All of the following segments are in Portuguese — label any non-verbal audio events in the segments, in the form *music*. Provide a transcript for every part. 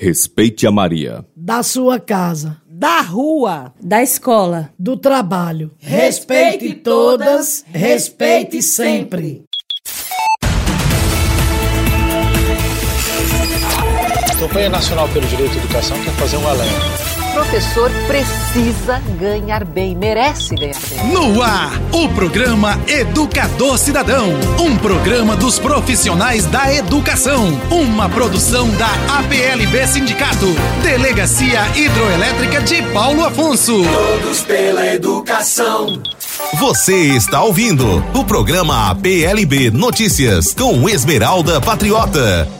Respeite a Maria. Da sua casa. Da rua. Da escola. Do trabalho. Respeite todas, respeite sempre. A Campanha Nacional pelo Direito à Educação quer fazer um alento professor precisa ganhar bem, merece ganhar bem. No ar, o programa Educador Cidadão, um programa dos profissionais da educação, uma produção da APLB Sindicato, Delegacia Hidroelétrica de Paulo Afonso. Todos pela educação. Você está ouvindo o programa APLB Notícias com Esmeralda Patriota.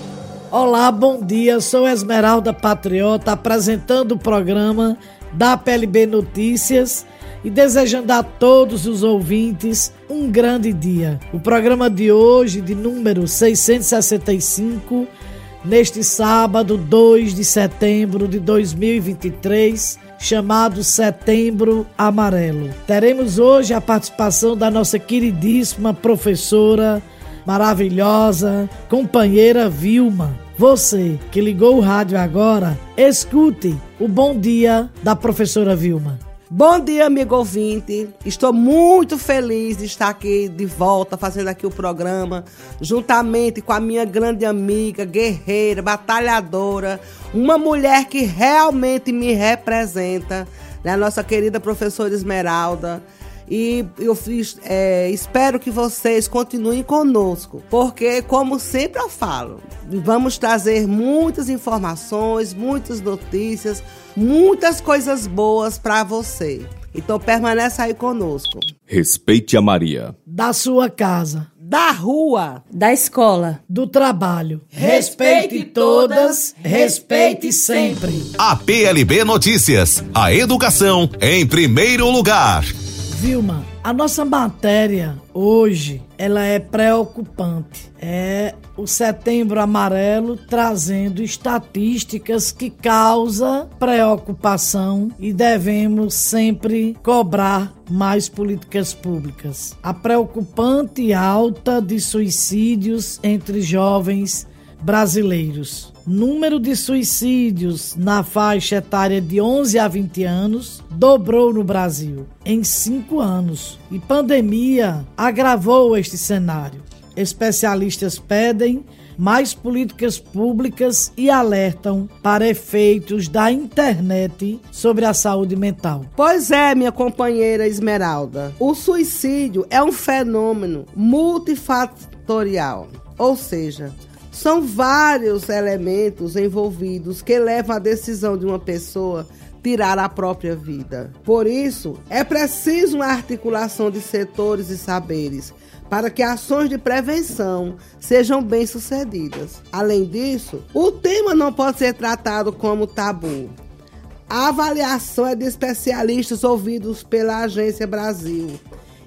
Olá, bom dia. Sou Esmeralda Patriota, apresentando o programa da PLB Notícias e desejando a todos os ouvintes um grande dia. O programa de hoje, de número 665, neste sábado, 2 de setembro de 2023, chamado Setembro Amarelo. Teremos hoje a participação da nossa queridíssima professora maravilhosa, companheira Vilma. Você que ligou o rádio agora, escute o bom dia da professora Vilma. Bom dia, amigo ouvinte. Estou muito feliz de estar aqui de volta, fazendo aqui o programa, juntamente com a minha grande amiga, guerreira, batalhadora, uma mulher que realmente me representa, né? a nossa querida professora Esmeralda. E eu fiz, é, espero que vocês continuem conosco, porque, como sempre eu falo, vamos trazer muitas informações, muitas notícias, muitas coisas boas para você. Então permaneça aí conosco. Respeite a Maria. Da sua casa. Da rua. Da escola. Do trabalho. Respeite todas, respeite sempre. A PLB Notícias. A educação em primeiro lugar. Vilma, a nossa matéria hoje, ela é preocupante. É o Setembro Amarelo trazendo estatísticas que causa preocupação e devemos sempre cobrar mais políticas públicas. A preocupante alta de suicídios entre jovens brasileiros. Número de suicídios na faixa etária de 11 a 20 anos dobrou no Brasil em cinco anos e pandemia agravou este cenário. Especialistas pedem mais políticas públicas e alertam para efeitos da internet sobre a saúde mental. Pois é, minha companheira Esmeralda. O suicídio é um fenômeno multifatorial, ou seja, são vários elementos envolvidos que levam à decisão de uma pessoa tirar a própria vida. Por isso, é preciso uma articulação de setores e saberes para que ações de prevenção sejam bem-sucedidas. Além disso, o tema não pode ser tratado como tabu. A avaliação é de especialistas ouvidos pela Agência Brasil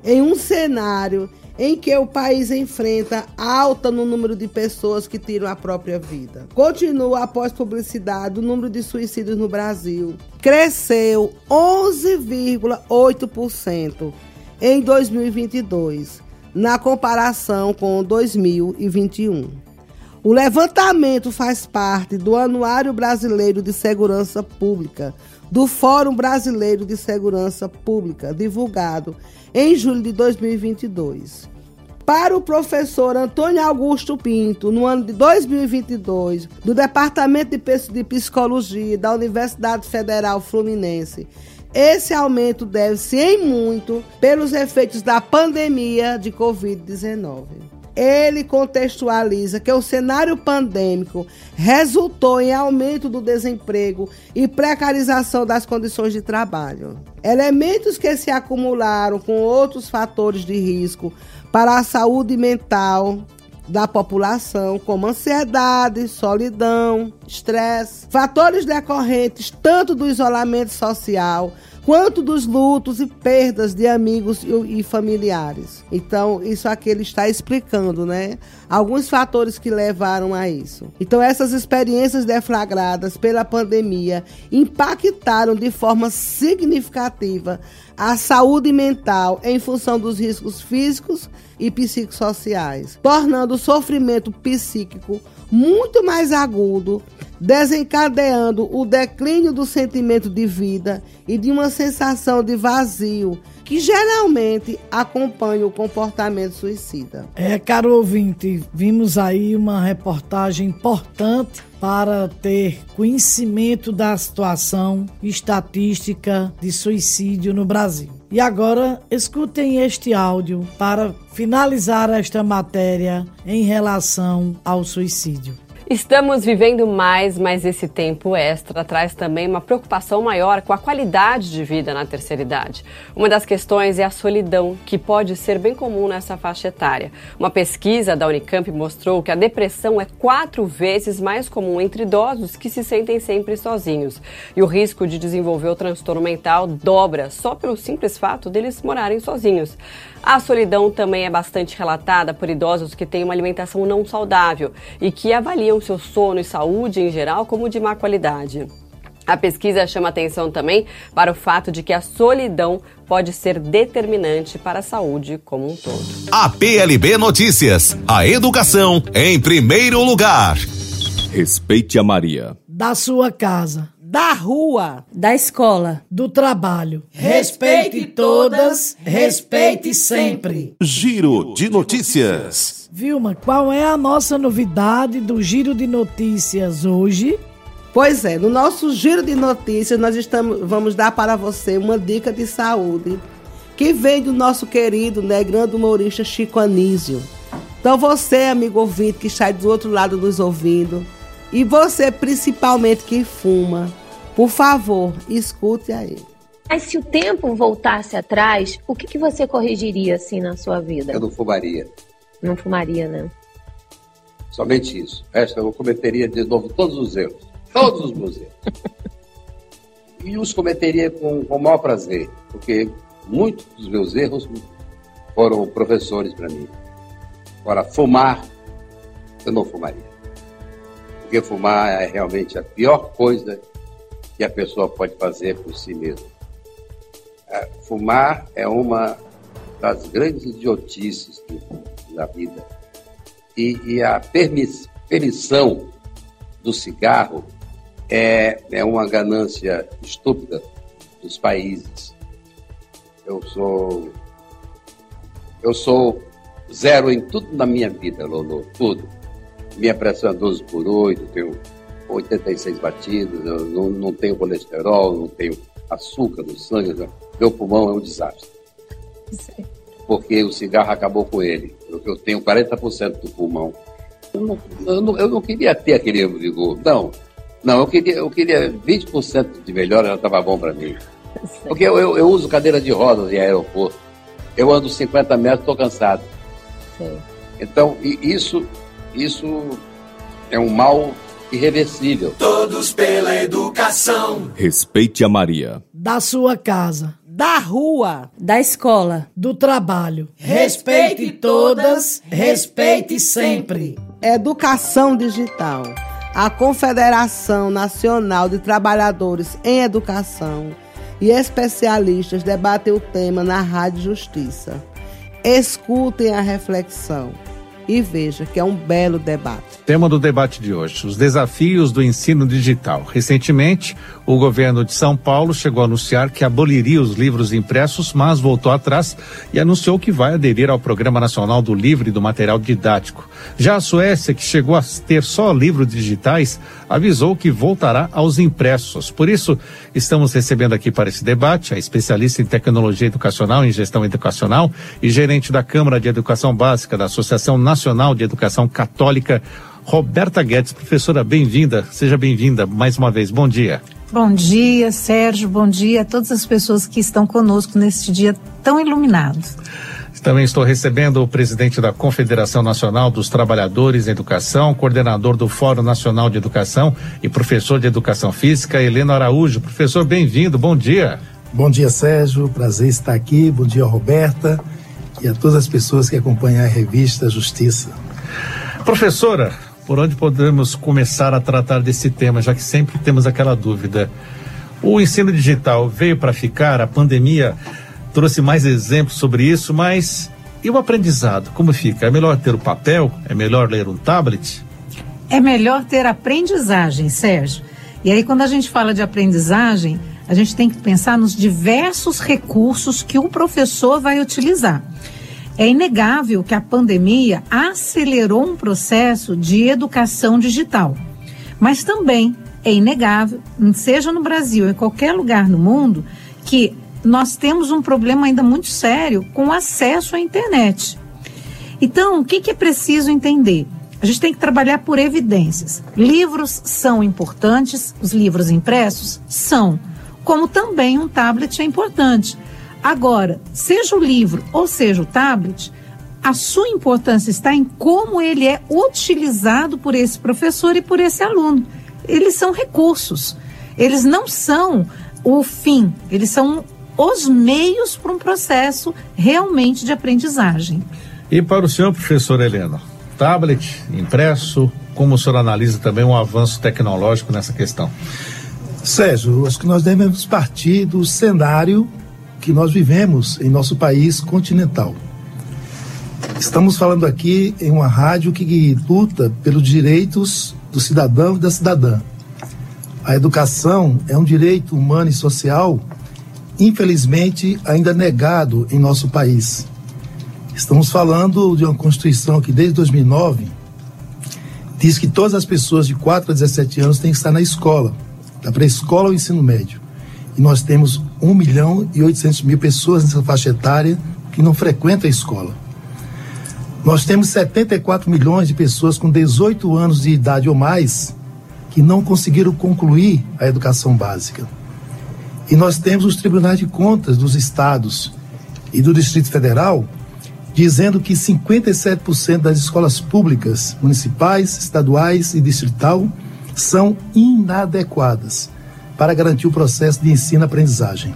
em um cenário em que o país enfrenta alta no número de pessoas que tiram a própria vida. Continua após publicidade o número de suicídios no Brasil cresceu 11,8% em 2022, na comparação com 2021. O levantamento faz parte do Anuário Brasileiro de Segurança Pública, do Fórum Brasileiro de Segurança Pública, divulgado em julho de 2022. Para o professor Antônio Augusto Pinto, no ano de 2022, do Departamento de Psicologia da Universidade Federal Fluminense, esse aumento deve-se em muito pelos efeitos da pandemia de Covid-19 ele contextualiza que o cenário pandêmico resultou em aumento do desemprego e precarização das condições de trabalho. Elementos que se acumularam com outros fatores de risco para a saúde mental da população, como ansiedade, solidão, estresse, fatores decorrentes tanto do isolamento social quanto dos lutos e perdas de amigos e, familiares. Então, isso aqui ele está explicando, né? Alguns fatores que levaram a isso. Então, essas experiências deflagradas pela pandemia impactaram de forma significativa a saúde mental em função dos riscos físicos e psicossociais, tornando o sofrimento psíquico muito mais agudo, desencadeando o declínio do sentimento de vida e de uma sensação de vazio que geralmente acompanha o comportamento suicida. É, caro ouvinte, vimos aí uma reportagem importante para ter conhecimento da situação estatística de suicídio no Brasil. E agora escutem este áudio para finalizar esta matéria em relação ao suicídio. Estamos vivendo mais, mas esse tempo extra traz também uma preocupação maior com a qualidade de vida na terceira idade. Uma das questões é a solidão, que pode ser bem comum nessa faixa etária. Uma pesquisa da Unicamp mostrou que a depressão é quatro vezes mais comum entre idosos que se sentem sempre sozinhos. E o risco de desenvolver o transtorno mental dobra só pelo simples fato deles morarem sozinhos. A solidão também é bastante relatada por idosos que têm uma alimentação não saudável e que avaliam seu sono e saúde em geral como de má qualidade. A pesquisa chama atenção também para o fato de que a solidão pode ser determinante para a saúde como um todo. A PLB Notícias, a educação em primeiro lugar. Respeite a Maria. Da sua casa da rua, da escola, do trabalho. Respeite todas, respeite sempre. Giro de notícias. Vilma, qual é a nossa novidade do Giro de Notícias hoje? Pois é, no nosso Giro de Notícias nós estamos, vamos dar para você uma dica de saúde que vem do nosso querido, né, grande humorista Chico Anísio. Então você, amigo ouvinte que está do outro lado nos ouvindo, e você principalmente que fuma, por favor, escute aí. Mas se o tempo voltasse atrás, o que, que você corrigiria assim na sua vida? Eu não fumaria. Não fumaria, né? Somente isso. O resto eu cometeria de novo todos os erros. Todos os meus erros. *laughs* e os cometeria com, com o maior prazer, porque muitos dos meus erros foram professores para mim. Agora, fumar, eu não fumaria. Porque fumar é realmente a pior coisa que a pessoa pode fazer por si mesma. É, fumar é uma das grandes idiotices da vida. E, e a permissão do cigarro é, é uma ganância estúpida dos países. Eu sou eu sou zero em tudo na minha vida, Lolo, tudo. Minha pressão é 12 por 8, tenho 86 batidas, eu não, não tenho colesterol, não tenho açúcar no sangue, meu pulmão é um desastre. Sim. Porque o cigarro acabou com ele. Eu, eu tenho 40% do pulmão. Eu não, eu, não, eu não, queria ter aquele vigor. Não, não, eu queria, eu queria 20% de melhora, já estava bom para mim. Porque eu, eu, eu, uso cadeira de rodas em aeroporto. Eu ando 50 metros, estou cansado. Sim. Então, isso, isso é um mal irreversível. Todos pela educação. Respeite a Maria. Da sua casa. Da rua. Da escola. Do trabalho. Respeite todas, respeite sempre. Educação digital. A Confederação Nacional de Trabalhadores em Educação e especialistas debatem o tema na Rádio Justiça. Escutem a reflexão e veja que é um belo debate. Tema do debate de hoje: os desafios do ensino digital. Recentemente, o governo de São Paulo chegou a anunciar que aboliria os livros impressos, mas voltou atrás e anunciou que vai aderir ao Programa Nacional do Livro e do Material Didático. Já a Suécia, que chegou a ter só livros digitais, avisou que voltará aos impressos. Por isso, estamos recebendo aqui para esse debate a especialista em tecnologia educacional e gestão educacional e gerente da Câmara de Educação Básica da Associação Nacional de Educação Católica, Roberta Guedes. Professora, bem-vinda, seja bem-vinda mais uma vez. Bom dia. Bom dia, Sérgio. Bom dia a todas as pessoas que estão conosco neste dia tão iluminado. Também estou recebendo o presidente da Confederação Nacional dos Trabalhadores em Educação, coordenador do Fórum Nacional de Educação e professor de Educação Física, Helena Araújo. Professor, bem-vindo, bom dia. Bom dia, Sérgio. Prazer estar aqui. Bom dia, Roberta. E a todas as pessoas que acompanham a revista Justiça. Professora, por onde podemos começar a tratar desse tema, já que sempre temos aquela dúvida? O ensino digital veio para ficar, a pandemia trouxe mais exemplos sobre isso, mas e o aprendizado, como fica? É melhor ter o papel? É melhor ler um tablet? É melhor ter aprendizagem, Sérgio. E aí, quando a gente fala de aprendizagem, a gente tem que pensar nos diversos recursos que o professor vai utilizar. É inegável que a pandemia acelerou um processo de educação digital, mas também é inegável, seja no Brasil ou em qualquer lugar no mundo, que nós temos um problema ainda muito sério com o acesso à internet. Então, o que, que é preciso entender? A gente tem que trabalhar por evidências. Livros são importantes, os livros impressos são, como também um tablet é importante. Agora, seja o livro ou seja o tablet, a sua importância está em como ele é utilizado por esse professor e por esse aluno. Eles são recursos. Eles não são o fim, eles são os meios para um processo realmente de aprendizagem. E para o senhor, professor Helena, tablet, impresso, como o senhor analisa também um avanço tecnológico nessa questão? Sérgio, acho que nós devemos partir do cenário que nós vivemos em nosso país continental. Estamos falando aqui em uma rádio que luta pelos direitos do cidadão e da cidadã. A educação é um direito humano e social, infelizmente, ainda negado em nosso país. Estamos falando de uma Constituição que, desde 2009, diz que todas as pessoas de 4 a 17 anos têm que estar na escola, da pré-escola ao ensino médio. E nós temos 1 milhão e 800 mil pessoas nessa faixa etária que não frequentam a escola. Nós temos 74 milhões de pessoas com 18 anos de idade ou mais que não conseguiram concluir a educação básica. E nós temos os tribunais de contas dos estados e do Distrito Federal dizendo que 57% das escolas públicas, municipais, estaduais e distrital são inadequadas para garantir o processo de ensino-aprendizagem.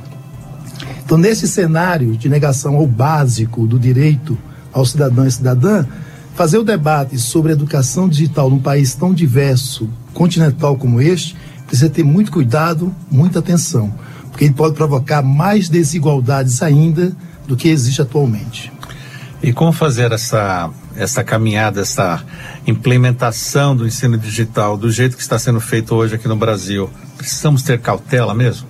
Então, nesse cenário de negação ao básico do direito ao cidadão e cidadã, fazer o debate sobre educação digital num país tão diverso, continental como este, precisa ter muito cuidado, muita atenção, porque ele pode provocar mais desigualdades ainda do que existe atualmente. E como fazer essa, essa caminhada, essa implementação do ensino digital do jeito que está sendo feito hoje aqui no Brasil? Precisamos ter cautela mesmo?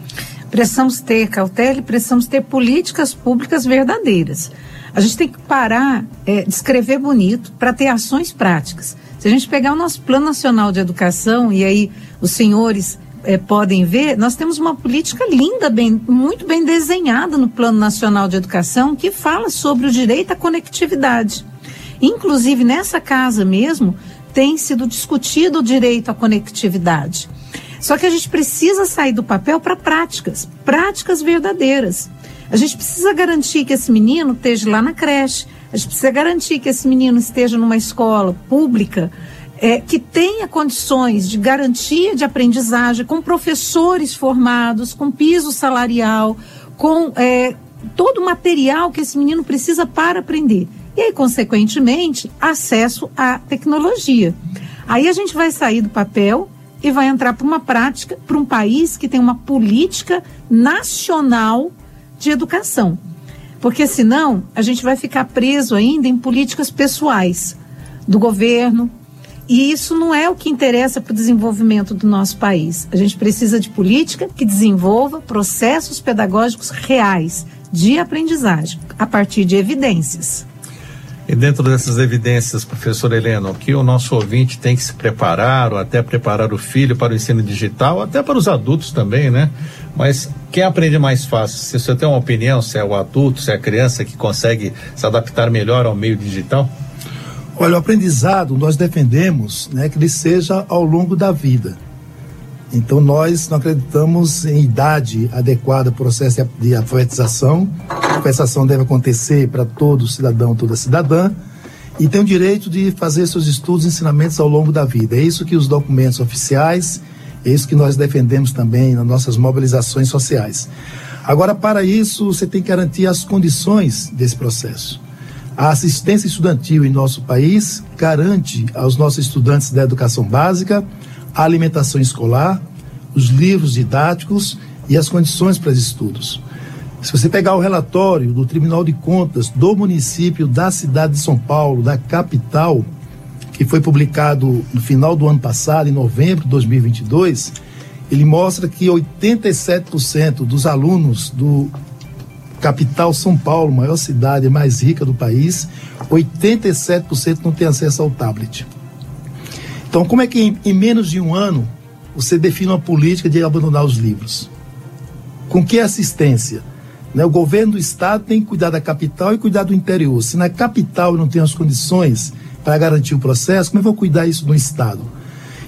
Precisamos ter cautela e precisamos ter políticas públicas verdadeiras. A gente tem que parar é, de escrever bonito para ter ações práticas. Se a gente pegar o nosso Plano Nacional de Educação, e aí os senhores é, podem ver, nós temos uma política linda, bem, muito bem desenhada no Plano Nacional de Educação, que fala sobre o direito à conectividade. Inclusive, nessa casa mesmo, tem sido discutido o direito à conectividade. Só que a gente precisa sair do papel para práticas, práticas verdadeiras. A gente precisa garantir que esse menino esteja lá na creche, a gente precisa garantir que esse menino esteja numa escola pública é, que tenha condições de garantia de aprendizagem, com professores formados, com piso salarial, com é, todo o material que esse menino precisa para aprender. E consequentemente, acesso à tecnologia. Aí a gente vai sair do papel e vai entrar para uma prática, para um país que tem uma política nacional de educação. Porque senão a gente vai ficar preso ainda em políticas pessoais do governo, e isso não é o que interessa para o desenvolvimento do nosso país. A gente precisa de política que desenvolva processos pedagógicos reais de aprendizagem, a partir de evidências. E dentro dessas evidências, professor Helena, que o nosso ouvinte tem que se preparar, ou até preparar o filho para o ensino digital, até para os adultos também, né? Mas quem aprende mais fácil? Se você tem uma opinião, se é o adulto, se é a criança que consegue se adaptar melhor ao meio digital? Olha, o aprendizado nós defendemos né, que ele seja ao longo da vida. Então nós não acreditamos em idade adequada para o processo de alfabetização. Alfabetização deve acontecer para todo cidadão, toda cidadã. E tem o direito de fazer seus estudos e ensinamentos ao longo da vida. É isso que os documentos oficiais, é isso que nós defendemos também nas nossas mobilizações sociais. Agora, para isso, você tem que garantir as condições desse processo. A assistência estudantil em nosso país garante aos nossos estudantes da educação básica a alimentação escolar, os livros didáticos e as condições para os estudos. Se você pegar o relatório do Tribunal de Contas do município da cidade de São Paulo, da capital, que foi publicado no final do ano passado, em novembro de 2022, ele mostra que 87% dos alunos do capital São Paulo, maior cidade mais rica do país, 87% não tem acesso ao tablet. Então, como é que em, em, menos de um ano você define uma política de abandonar os livros? Com que assistência? Né? O governo do estado tem que cuidar da capital e cuidar do interior. Se na capital não tem as condições para garantir o processo, como é que cuidar isso no estado?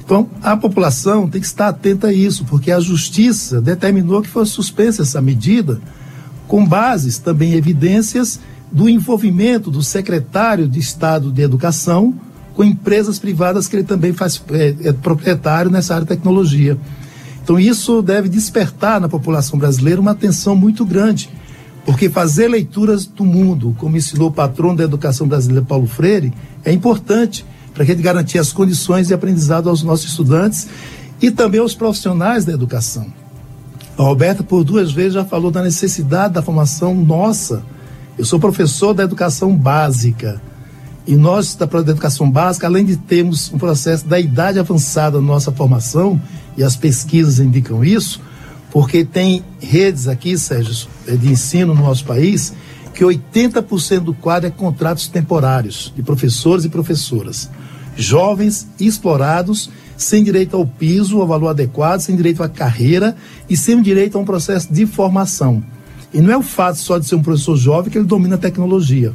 Então, a população tem que estar atenta a isso, porque a justiça determinou que fosse suspensa essa medida, com bases também evidências do envolvimento do secretário de Estado de Educação com empresas privadas que ele também faz é, é proprietário nessa área de tecnologia. Então, isso deve despertar na população brasileira uma atenção muito grande, porque fazer leituras do mundo, como ensinou o patrono da educação brasileira Paulo Freire, é importante para que gente garantir as condições de aprendizado aos nossos estudantes e também aos profissionais da educação. A Roberta, por duas vezes, já falou da necessidade da formação nossa. Eu sou professor da educação básica. E nós, da educação básica, além de termos um processo da idade avançada na nossa formação, e as pesquisas indicam isso, porque tem redes aqui, Sérgio, de ensino no nosso país, que 80% do quadro é contratos temporários de professores e professoras jovens explorados, sem direito ao piso, ao valor adequado, sem direito à carreira e sem direito a um processo de formação. E não é o fato só de ser um professor jovem que ele domina a tecnologia.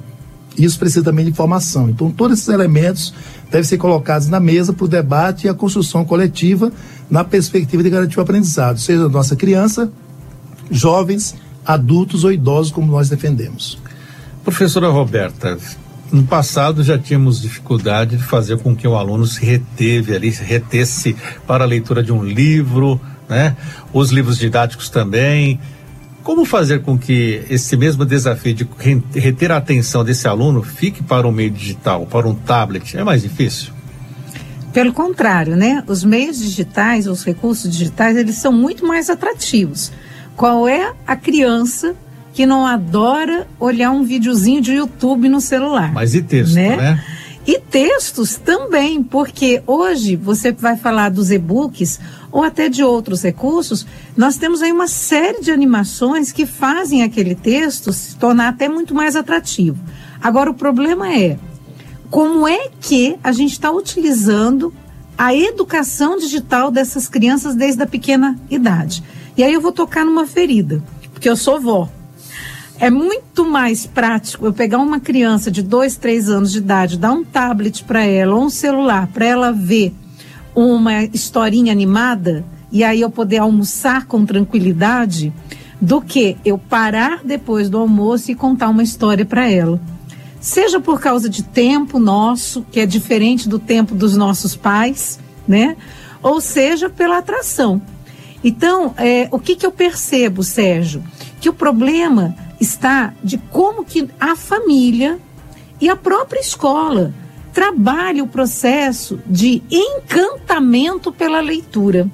Isso precisa também de formação. Então, todos esses elementos devem ser colocados na mesa para o debate e a construção coletiva na perspectiva de garantir o aprendizado, seja nossa criança, jovens, adultos ou idosos, como nós defendemos. Professora Roberta, no passado já tínhamos dificuldade de fazer com que o aluno se reteve ali, se retesse para a leitura de um livro, né? Os livros didáticos também. Como fazer com que esse mesmo desafio de reter a atenção desse aluno fique para o meio digital, para um tablet? É mais difícil? Pelo contrário, né? Os meios digitais, os recursos digitais, eles são muito mais atrativos. Qual é a criança que não adora olhar um videozinho de YouTube no celular. Mas e texto, né? né? E textos também, porque hoje você vai falar dos e-books ou até de outros recursos, nós temos aí uma série de animações que fazem aquele texto se tornar até muito mais atrativo. Agora, o problema é como é que a gente está utilizando a educação digital dessas crianças desde a pequena idade. E aí eu vou tocar numa ferida, porque eu sou vó. É muito mais prático eu pegar uma criança de dois, três anos de idade, dar um tablet para ela ou um celular para ela ver uma historinha animada e aí eu poder almoçar com tranquilidade, do que eu parar depois do almoço e contar uma história para ela. Seja por causa de tempo nosso, que é diferente do tempo dos nossos pais, né? Ou seja pela atração. Então, é, o que, que eu percebo, Sérgio? Que o problema está de como que a família e a própria escola trabalham o processo de encantamento pela leitura.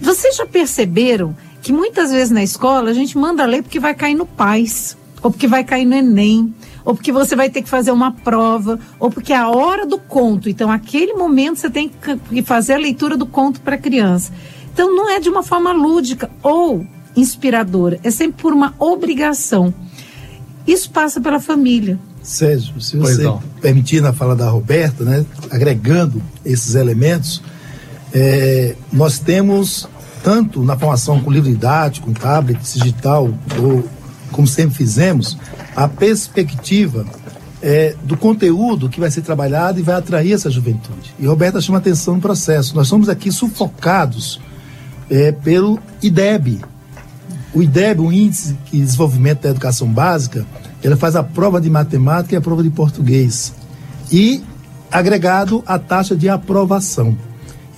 Vocês já perceberam que muitas vezes na escola a gente manda ler porque vai cair no PAIS, ou porque vai cair no Enem, ou porque você vai ter que fazer uma prova, ou porque é a hora do conto. Então, aquele momento você tem que fazer a leitura do conto para a criança. Então, não é de uma forma lúdica ou inspiradora, é sempre por uma obrigação. Isso passa pela família. Sérgio, se você permitir na fala da Roberta, né, agregando esses elementos, é, nós temos tanto na formação com livro didático, com tablet, digital, ou como sempre fizemos, a perspectiva é, do conteúdo que vai ser trabalhado e vai atrair essa juventude. E Roberta chama atenção no processo. Nós somos aqui sufocados é, pelo IDEB, o IDEB, o Índice de Desenvolvimento da Educação Básica, ele faz a prova de matemática e a prova de português. E agregado a taxa de aprovação.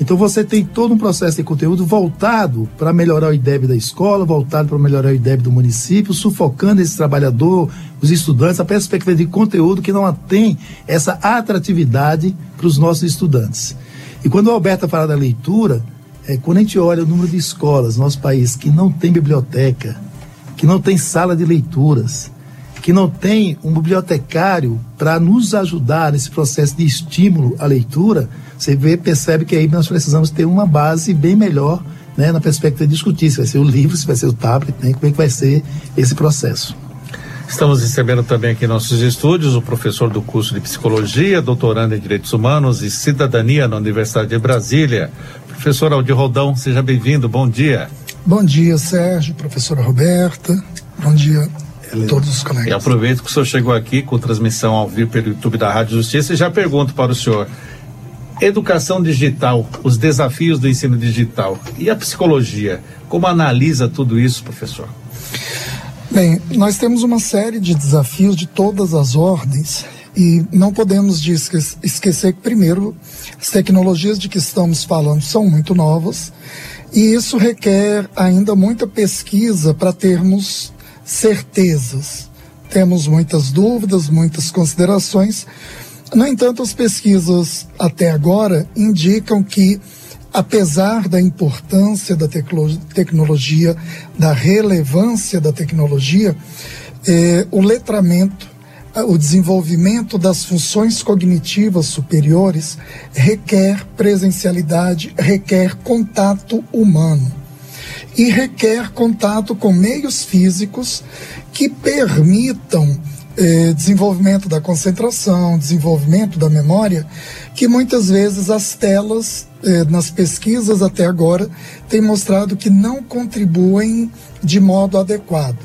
Então você tem todo um processo de conteúdo voltado para melhorar o IDEB da escola, voltado para melhorar o IDEB do município, sufocando esse trabalhador, os estudantes, a perspectiva de conteúdo que não tem essa atratividade para os nossos estudantes. E quando o Alberto fala da leitura, é, quando a gente olha o número de escolas no nosso país que não tem biblioteca, que não tem sala de leituras, que não tem um bibliotecário para nos ajudar nesse processo de estímulo à leitura, você vê, percebe que aí nós precisamos ter uma base bem melhor né, na perspectiva de discutir se vai ser o livro, se vai ser o tablet, né, como é que vai ser esse processo. Estamos recebendo também aqui em nossos estúdios o professor do curso de Psicologia, doutorando em Direitos Humanos e Cidadania na Universidade de Brasília, professor Aldir Rodão. Seja bem-vindo, bom dia. Bom dia, Sérgio, professora Roberta. Bom dia a todos os colegas. E aproveito que o senhor chegou aqui com transmissão ao vivo pelo YouTube da Rádio Justiça e já pergunto para o senhor. Educação digital, os desafios do ensino digital e a psicologia, como analisa tudo isso, professor? Bem, nós temos uma série de desafios de todas as ordens e não podemos esquecer que, primeiro, as tecnologias de que estamos falando são muito novas e isso requer ainda muita pesquisa para termos certezas. Temos muitas dúvidas, muitas considerações. No entanto, as pesquisas até agora indicam que apesar da importância da tecnologia, da relevância da tecnologia, eh, o letramento, o desenvolvimento das funções cognitivas superiores requer presencialidade, requer contato humano e requer contato com meios físicos que permitam eh, desenvolvimento da concentração, desenvolvimento da memória, que muitas vezes as telas, eh, nas pesquisas até agora, têm mostrado que não contribuem de modo adequado.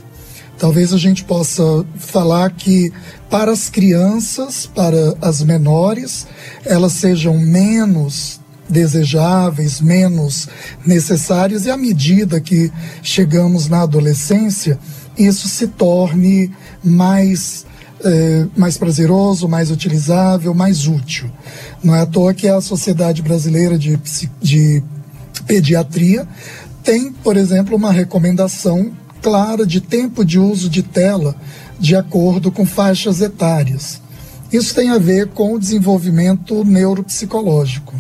Talvez a gente possa falar que para as crianças, para as menores, elas sejam menos desejáveis, menos necessárias, e à medida que chegamos na adolescência, isso se torne mais, é, mais prazeroso, mais utilizável, mais útil. Não é à toa que a Sociedade Brasileira de, de Pediatria tem, por exemplo, uma recomendação clara de tempo de uso de tela de acordo com faixas etárias. Isso tem a ver com o desenvolvimento neuropsicológico.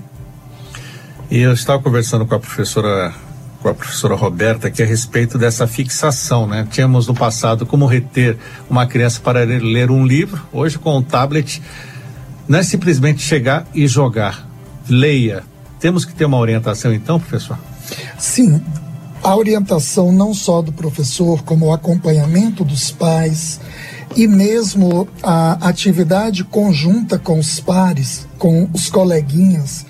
E eu estava conversando com a professora com a professora Roberta aqui a respeito dessa fixação, né? Tínhamos no passado como reter uma criança para ler um livro, hoje com o tablet não é simplesmente chegar e jogar. Leia. Temos que ter uma orientação então, professor? Sim. A orientação não só do professor, como o acompanhamento dos pais e mesmo a atividade conjunta com os pares, com os coleguinhas,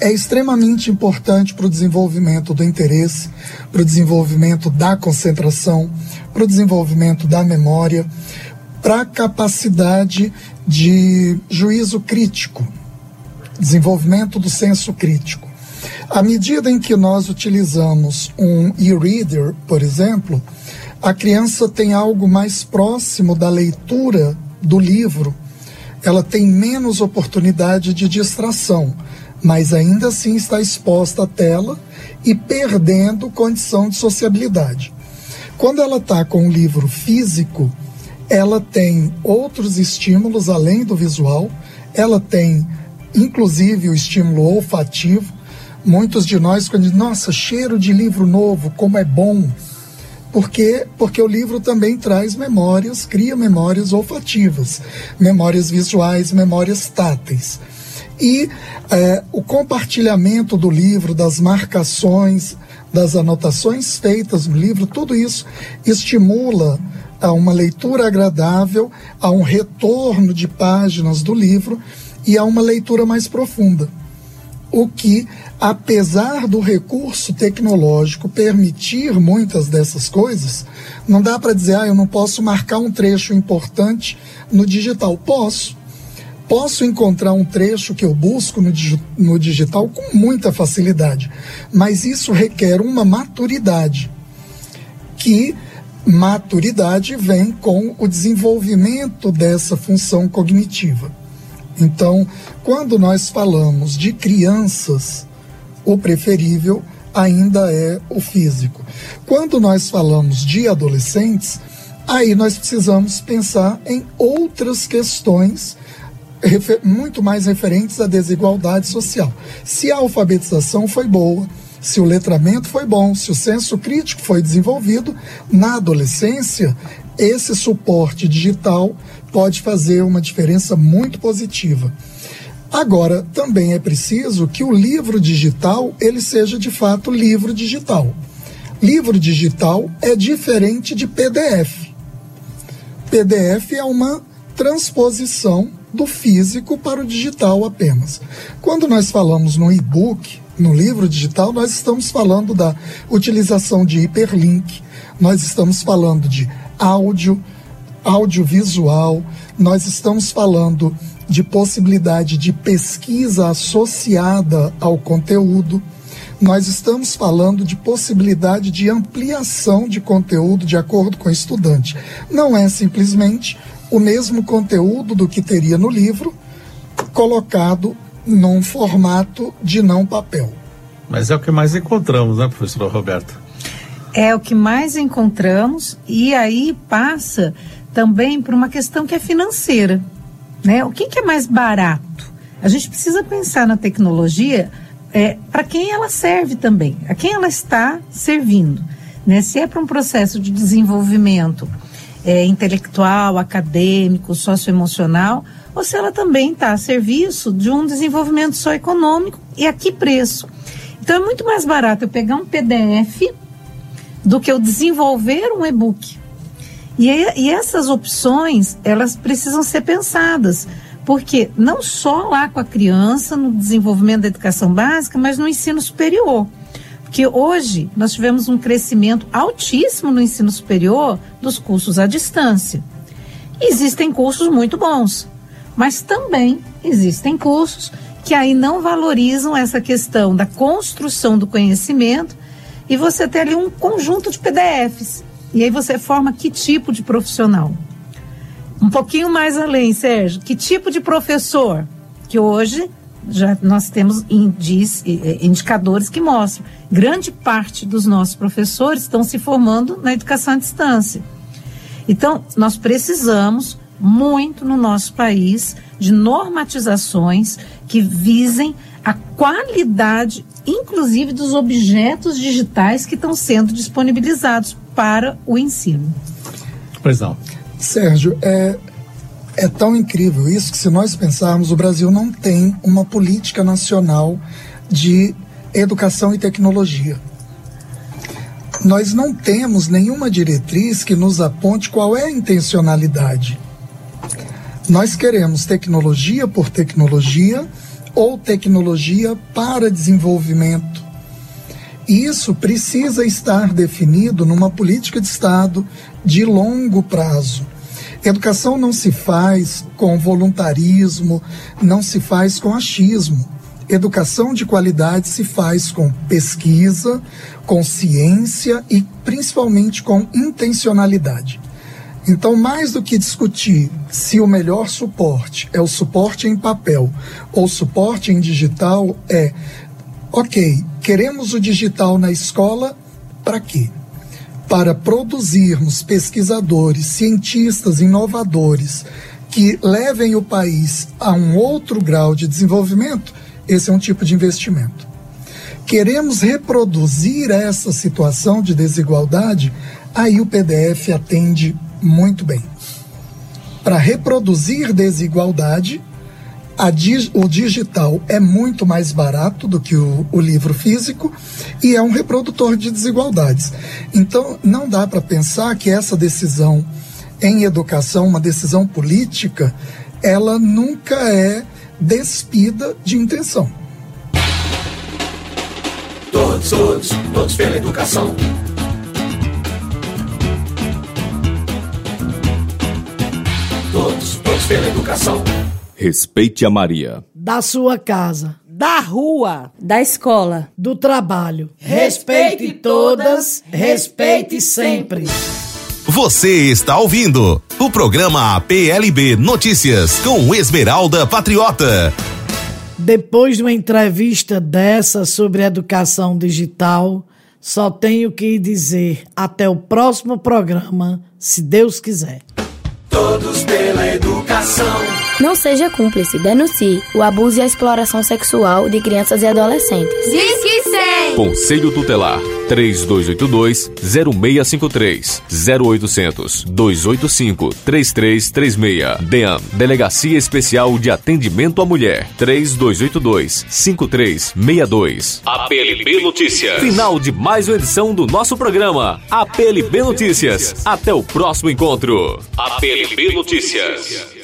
é extremamente importante para o desenvolvimento do interesse, para o desenvolvimento da concentração, para o desenvolvimento da memória, para a capacidade de juízo crítico, desenvolvimento do senso crítico. À medida em que nós utilizamos um e-reader, por exemplo, a criança tem algo mais próximo da leitura do livro, ela tem menos oportunidade de distração mas ainda assim está exposta à tela e perdendo condição de sociabilidade. Quando ela está com o livro físico, ela tem outros estímulos além do visual, ela tem inclusive o estímulo olfativo. Muitos de nós, quando dizem, nossa, cheiro de livro novo, como é bom. Porque, porque o livro também traz memórias, cria memórias olfativas, memórias visuais, memórias táteis. E é, o compartilhamento do livro, das marcações, das anotações feitas no livro, tudo isso estimula a uma leitura agradável, a um retorno de páginas do livro e a uma leitura mais profunda. O que, apesar do recurso tecnológico permitir muitas dessas coisas, não dá para dizer, ah, eu não posso marcar um trecho importante no digital. Posso, posso encontrar um trecho que eu busco no, no digital com muita facilidade, mas isso requer uma maturidade, que maturidade vem com o desenvolvimento dessa função cognitiva. Então, quando nós falamos de crianças, o preferível ainda é o físico. Quando nós falamos de adolescentes, aí nós precisamos pensar em outras questões muito mais referentes à desigualdade social. Se a alfabetização foi boa, se o letramento foi bom, se o senso crítico foi desenvolvido, na adolescência esse suporte digital pode fazer uma diferença muito positiva. Agora, também é preciso que o livro digital ele seja de fato livro digital. Livro digital é diferente de PDF. PDF é uma transposição do físico para o digital apenas. Quando nós falamos no e-book, no livro digital, nós estamos falando da utilização de hiperlink, nós estamos falando de áudio, audiovisual, nós estamos falando de possibilidade de pesquisa associada ao conteúdo. Nós estamos falando de possibilidade de ampliação de conteúdo de acordo com o estudante. Não é simplesmente o mesmo conteúdo do que teria no livro, colocado num formato de não papel. Mas é o que mais encontramos, né, professora Roberta? É o que mais encontramos e aí passa também por uma questão que é financeira. Né? O que, que é mais barato? A gente precisa pensar na tecnologia é, para quem ela serve também, a quem ela está servindo. Né? Se é para um processo de desenvolvimento é, intelectual, acadêmico, socioemocional, ou se ela também está a serviço de um desenvolvimento só econômico e a que preço. Então é muito mais barato eu pegar um PDF do que eu desenvolver um e-book. E, e essas opções, elas precisam ser pensadas, porque não só lá com a criança, no desenvolvimento da educação básica, mas no ensino superior. Porque hoje nós tivemos um crescimento altíssimo no ensino superior dos cursos à distância. Existem cursos muito bons, mas também existem cursos que aí não valorizam essa questão da construção do conhecimento e você tem ali um conjunto de PDFs e aí você forma que tipo de profissional? Um pouquinho mais além, Sérgio, que tipo de professor? Que hoje já nós temos indicadores que mostram grande parte dos nossos professores estão se formando na educação à distância. Então, nós precisamos muito no nosso país de normatizações que visem a qualidade, inclusive dos objetos digitais que estão sendo disponibilizados para o ensino. Pois não. Sérgio, é, é tão incrível isso que, se nós pensarmos, o Brasil não tem uma política nacional de educação e tecnologia. Nós não temos nenhuma diretriz que nos aponte qual é a intencionalidade. Nós queremos tecnologia por tecnologia ou tecnologia para desenvolvimento isso precisa estar definido numa política de Estado de longo prazo. Educação não se faz com voluntarismo, não se faz com achismo. Educação de qualidade se faz com pesquisa, com ciência e principalmente com intencionalidade. Então, mais do que discutir se o melhor suporte é o suporte em papel ou suporte em digital, é Ok, queremos o digital na escola para quê? Para produzirmos pesquisadores, cientistas, inovadores que levem o país a um outro grau de desenvolvimento, esse é um tipo de investimento. Queremos reproduzir essa situação de desigualdade, aí o PDF atende muito bem. Para reproduzir desigualdade, O digital é muito mais barato do que o, o, livro físico e é um reprodutor de desigualdades. Então, não dá para pensar que essa decisão em educação, uma decisão política, ela nunca é despida de intenção. Todos, todos, todos pela educação. Todos, todos pela educação. Respeite a Maria. Da sua casa. Da rua. Da escola. Do trabalho. Respeite todas, respeite sempre. Você está ouvindo o programa PLB Notícias com Esmeralda Patriota. Depois de uma entrevista dessa sobre educação digital, só tenho que dizer até o próximo programa, se Deus quiser. Todos pela educação. Não seja cúmplice, denuncie o abuso e a exploração sexual de crianças e adolescentes. Diz que 100. Conselho Tutelar 3282-0653 0800 285 3336 DEAM Delegacia Especial de Atendimento à Mulher 3282 5362 APLB Notícias. Final de mais uma edição do nosso programa APLB Notícias. Até o próximo encontro. APLB Notícias.